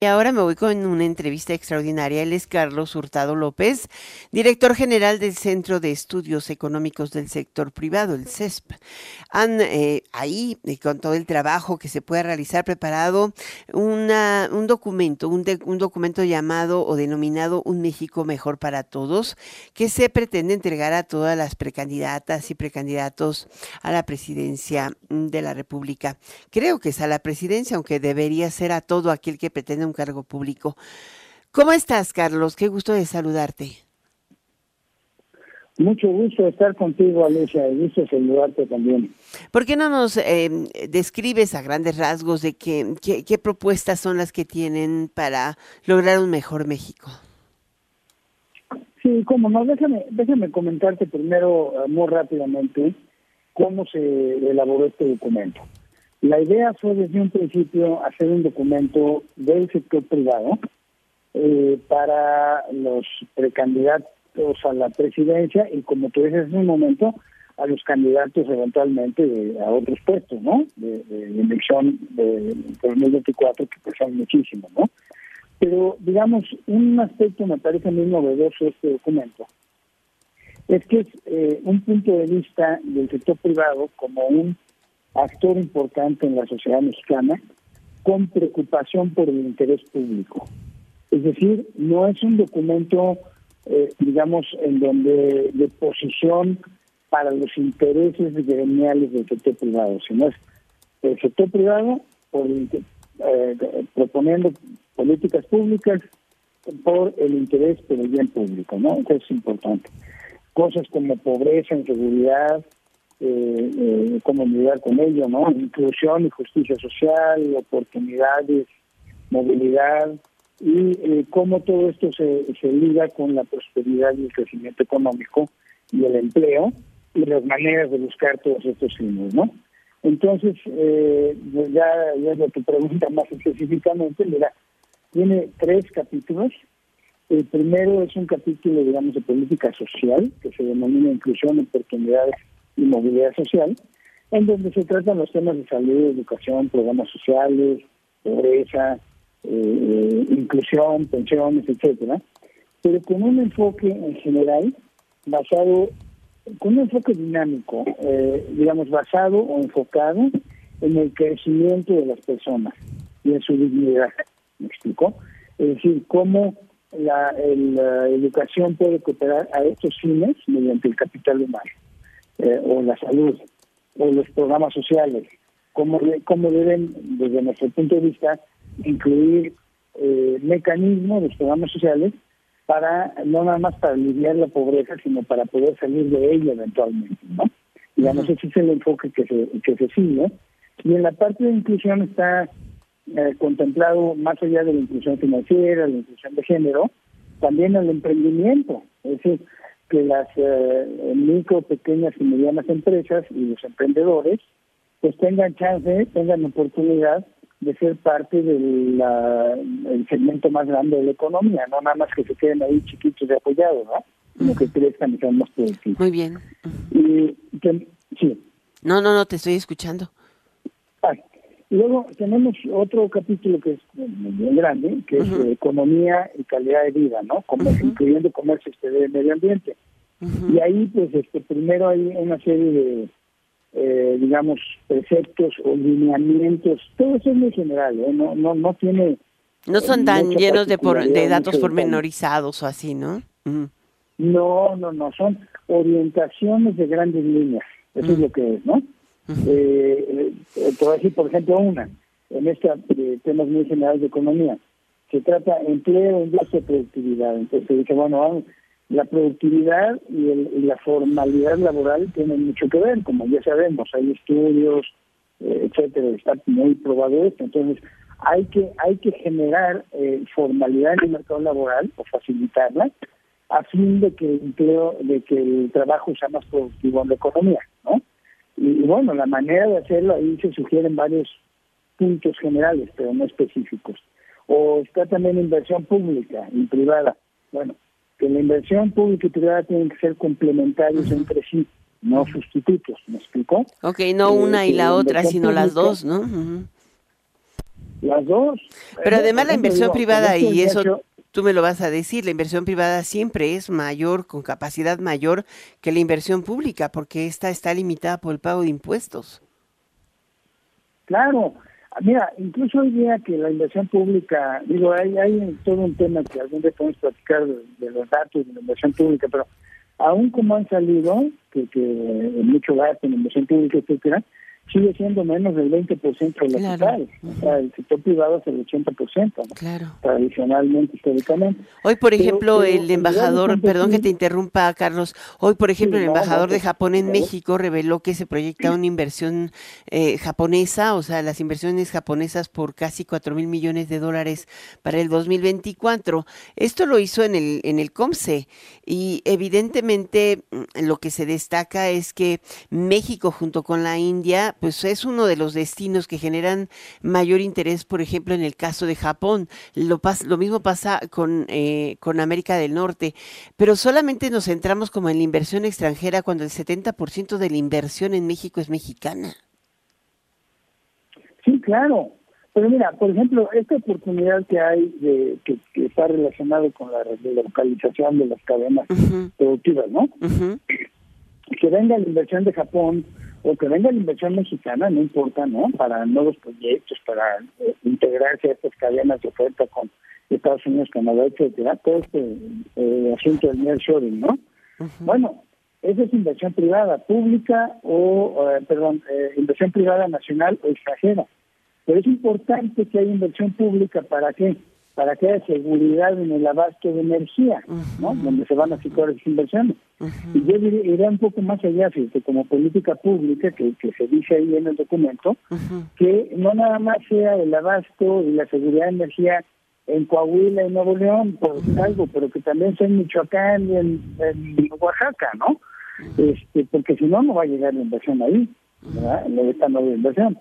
Y ahora me voy con una entrevista extraordinaria. Él es Carlos Hurtado López, director general del Centro de Estudios Económicos del Sector Privado, el CESP. Han eh, ahí, eh, con todo el trabajo que se puede realizar, preparado un documento, un, un documento llamado o denominado Un México Mejor para Todos, que se pretende entregar a todas las precandidatas y precandidatos a la presidencia de la República. Creo que es a la presidencia, aunque debería ser a todo aquel que pretende un cargo público. ¿Cómo estás, Carlos? Qué gusto de saludarte. Mucho gusto estar contigo, Alicia, y gusto saludarte también. ¿Por qué no nos eh, describes a grandes rasgos de qué, qué, propuestas son las que tienen para lograr un mejor México? Sí, cómo no, déjame, déjame comentarte primero muy rápidamente cómo se elaboró este documento. La idea fue desde un principio hacer un documento del sector privado eh, para los precandidatos a la presidencia y como tú dices en un momento, a los candidatos eventualmente a otros puestos, ¿no? De, elección de, 2024, que pues son muchísimos, ¿no? Pero, digamos, un aspecto me parece muy novedoso este documento, es que es eh, un punto de vista del sector privado como un actor importante en la sociedad mexicana, con preocupación por el interés público. Es decir, no es un documento, eh, digamos, en donde de posición para los intereses gremiales del sector privado, sino es el sector privado eh, proponiendo políticas públicas por el interés por el bien público, ¿no? Eso es importante. Cosas como pobreza, inseguridad, eh, eh, cómo lidiar con ello, ¿no? Inclusión y justicia social, oportunidades, movilidad y eh, cómo todo esto se, se liga con la prosperidad y el crecimiento económico y el empleo y las maneras de buscar todos estos fines, ¿no? Entonces, eh, pues ya, ya lo que pregunta más específicamente, mira, tiene tres capítulos. El primero es un capítulo, digamos, de política social, que se denomina inclusión, oportunidades y movilidad social, en donde se tratan los temas de salud, educación, programas sociales, pobreza, eh, inclusión, pensiones, etcétera, pero con un enfoque en general basado, con un enfoque dinámico, eh, digamos, basado o enfocado en el crecimiento de las personas y en su dignidad. ¿Me explico? Es decir, cómo la, la educación puede cooperar a estos fines mediante el capital humano. Eh, o la salud o los programas sociales, cómo, cómo deben, desde nuestro punto de vista, incluir eh, mecanismos, los programas sociales, para no nada más para aliviar la pobreza, sino para poder salir de ella eventualmente, ¿no? Digamos, ese es el enfoque que se, que se sigue. Y en la parte de inclusión está eh, contemplado, más allá de la inclusión financiera, la inclusión de género, también el emprendimiento. Es decir, que las eh, micro, pequeñas y medianas empresas y los emprendedores pues tengan chance, tengan oportunidad de ser parte del segmento más grande de la economía, no nada más que se queden ahí chiquitos de apoyados, ¿no? Sino que crezcan y sean más productivos. Muy bien. Y sí. No, no, no, te estoy escuchando. Luego tenemos otro capítulo que es bien grande, que es economía y calidad de vida, ¿no? Como, Incluyendo comercio exterior y medio ambiente. Y ahí, pues, este primero hay una serie de, eh, digamos, preceptos o lineamientos. Todo eso es muy general, ¿eh? No, no, no tiene... No son tan llenos de, por, de datos pormenorizados o así, ¿no? No, no, no, son orientaciones de grandes líneas. Eso es lo que es, ¿no? Eh, eh, te voy a decir, por ejemplo, una, en este temas muy generales de economía. Se trata de empleo, industria productividad. Entonces se dice, bueno, la productividad y, el, la formalidad laboral tienen mucho que ver, como ya sabemos, hay estudios, eh, etcétera, está muy probado. Entonces, hay que hay que generar eh, formalidad en el mercado laboral o facilitarla a fin de que el empleo, de que el trabajo sea más productivo en la economía, ¿no? Y, bueno, la manera de hacerlo ahí se sugieren varios puntos generales, pero no específicos. O está también inversión pública y privada. Bueno, que la inversión pública y privada tienen que ser complementarios entre sí, no sustitutos, ¿me explicó? Ok, no una y la otra, sino las dos, ¿no? Las dos. Pero además la inversión privada, y eso tú me lo vas a decir, la inversión privada siempre es mayor, con capacidad mayor que la inversión pública, porque esta está limitada por el pago de impuestos. Claro, mira, incluso hoy día que la inversión pública, digo, hay, hay todo un tema que algún día podemos platicar de, los datos de la inversión pública, pero aún como han salido, que, que mucho gasto en inversión pública, etcétera, sigue siendo menos del 20% de la total. O sea, el sector privado es el 80%, claro. tradicionalmente, históricamente. Hoy, por ejemplo, el embajador, perdón que te interrumpa, Carlos, hoy, por ejemplo, el embajador de Japón en México reveló que se proyecta una inversión eh, japonesa, o sea, las inversiones japonesas por casi 4 mil millones de dólares para el 2024. Esto lo hizo en el, en el COMSE y evidentemente mm, lo que se destaca es que México junto con la India pues es uno de los destinos que generan mayor interés, por ejemplo, en el caso de Japón. Lo, lo mismo pasa con, eh, con América del Norte, pero solamente nos centramos como en la inversión extranjera cuando el 70% de la inversión en México es mexicana. Sí, claro. Pero mira, por ejemplo, esta oportunidad que hay de que, está relacionado con la localización de las cadenas productivas, ¿no? Que venga la inversión de Japón, o que venga la inversión mexicana, no importa, ¿no? Para nuevos proyectos, para eh, integrarse a estas cadenas de oferta con Estados Unidos, Canadá, etcétera, todo este eh, asunto del nearshoring, ¿no? Bueno, esa es inversión privada, pública o, eh, perdón, inversión privada nacional o extranjera. Pero es importante que haya inversión pública, ¿para qué? Para que haya seguridad en el abasto de energía, ¿no? Donde se van a situar esas inversiones. Y yo iría un poco más allá, fíjate, como política pública, que, que se dice ahí en el documento, que no nada más sea el abasto y la seguridad de energía en Coahuila y Nuevo León, por algo, pero que también sea en Michoacán y en, Oaxaca, ¿no? este Porque si no, no va a llegar la inversión ahí, ¿verdad? Esta nueva inversión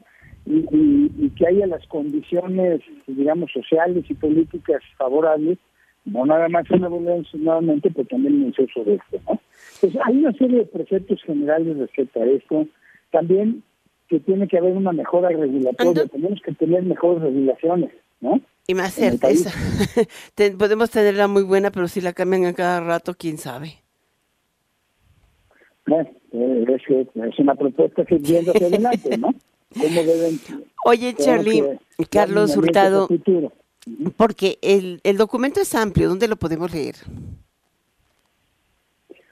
y, que haya las condiciones, digamos, sociales y políticas favorables, no nada más en la nuevamente, pero también en el uso de esto. ¿no? Pues hay una serie de preceptos generales respecto a esto. También que tiene que haber una mejora regulatoria, tenemos que tener mejores regulaciones, ¿no? Y más certeza. Podemos tenerla muy buena, pero si la cambian a cada rato, quién sabe. Bueno, eh, es, es una propuesta que viendo hacia adelante, ¿no? Oye, Charlie, Carlos Hurtado, porque el, el documento es amplio, ¿dónde lo podemos leer?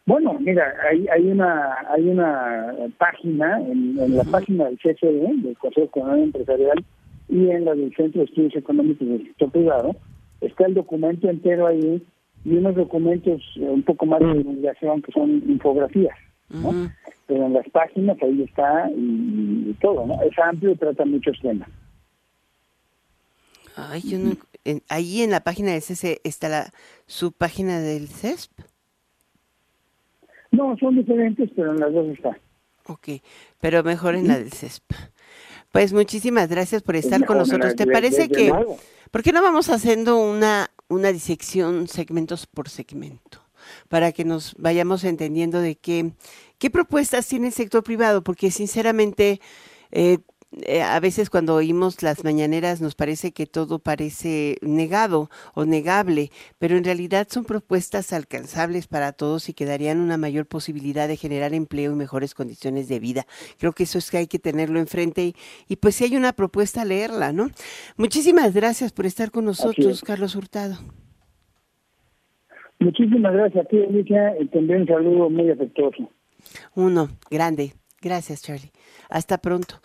Bueno, mira, hay, hay una hay una página, en, la página del CCE, del Consejo Económico Empresarial, y en la del Centro de Estudios Económicos del Sector Privado, está el documento entero ahí y unos documentos un poco más de divulgación que son infografías. ¿no? Pero en las páginas ahí está y, todo, ¿no? Es amplio y trata muchos temas. Ay, yo no, ahí en la página del CC está la su página del CESP. No, son diferentes, pero en las dos está. Ok, pero mejor en la del CESP. Pues muchísimas gracias por estar con nosotros. ¿Te parece que, por qué no vamos haciendo una, una disección segmentos por segmento? Para que nos vayamos entendiendo de qué, qué propuestas tiene el sector privado, porque sinceramente eh, eh, a veces cuando oímos las mañaneras nos parece que todo parece negado o negable, pero en realidad son propuestas alcanzables para todos y que darían una mayor posibilidad de generar empleo y mejores condiciones de vida. Creo que eso es que hay que tenerlo enfrente y, y pues si hay una propuesta, leerla, ¿no? Muchísimas gracias por estar con nosotros, Carlos Hurtado. Muchísimas gracias a ti, Alicia, y también un saludo muy afectuoso. Uno, grande. Gracias, Charlie. Hasta pronto.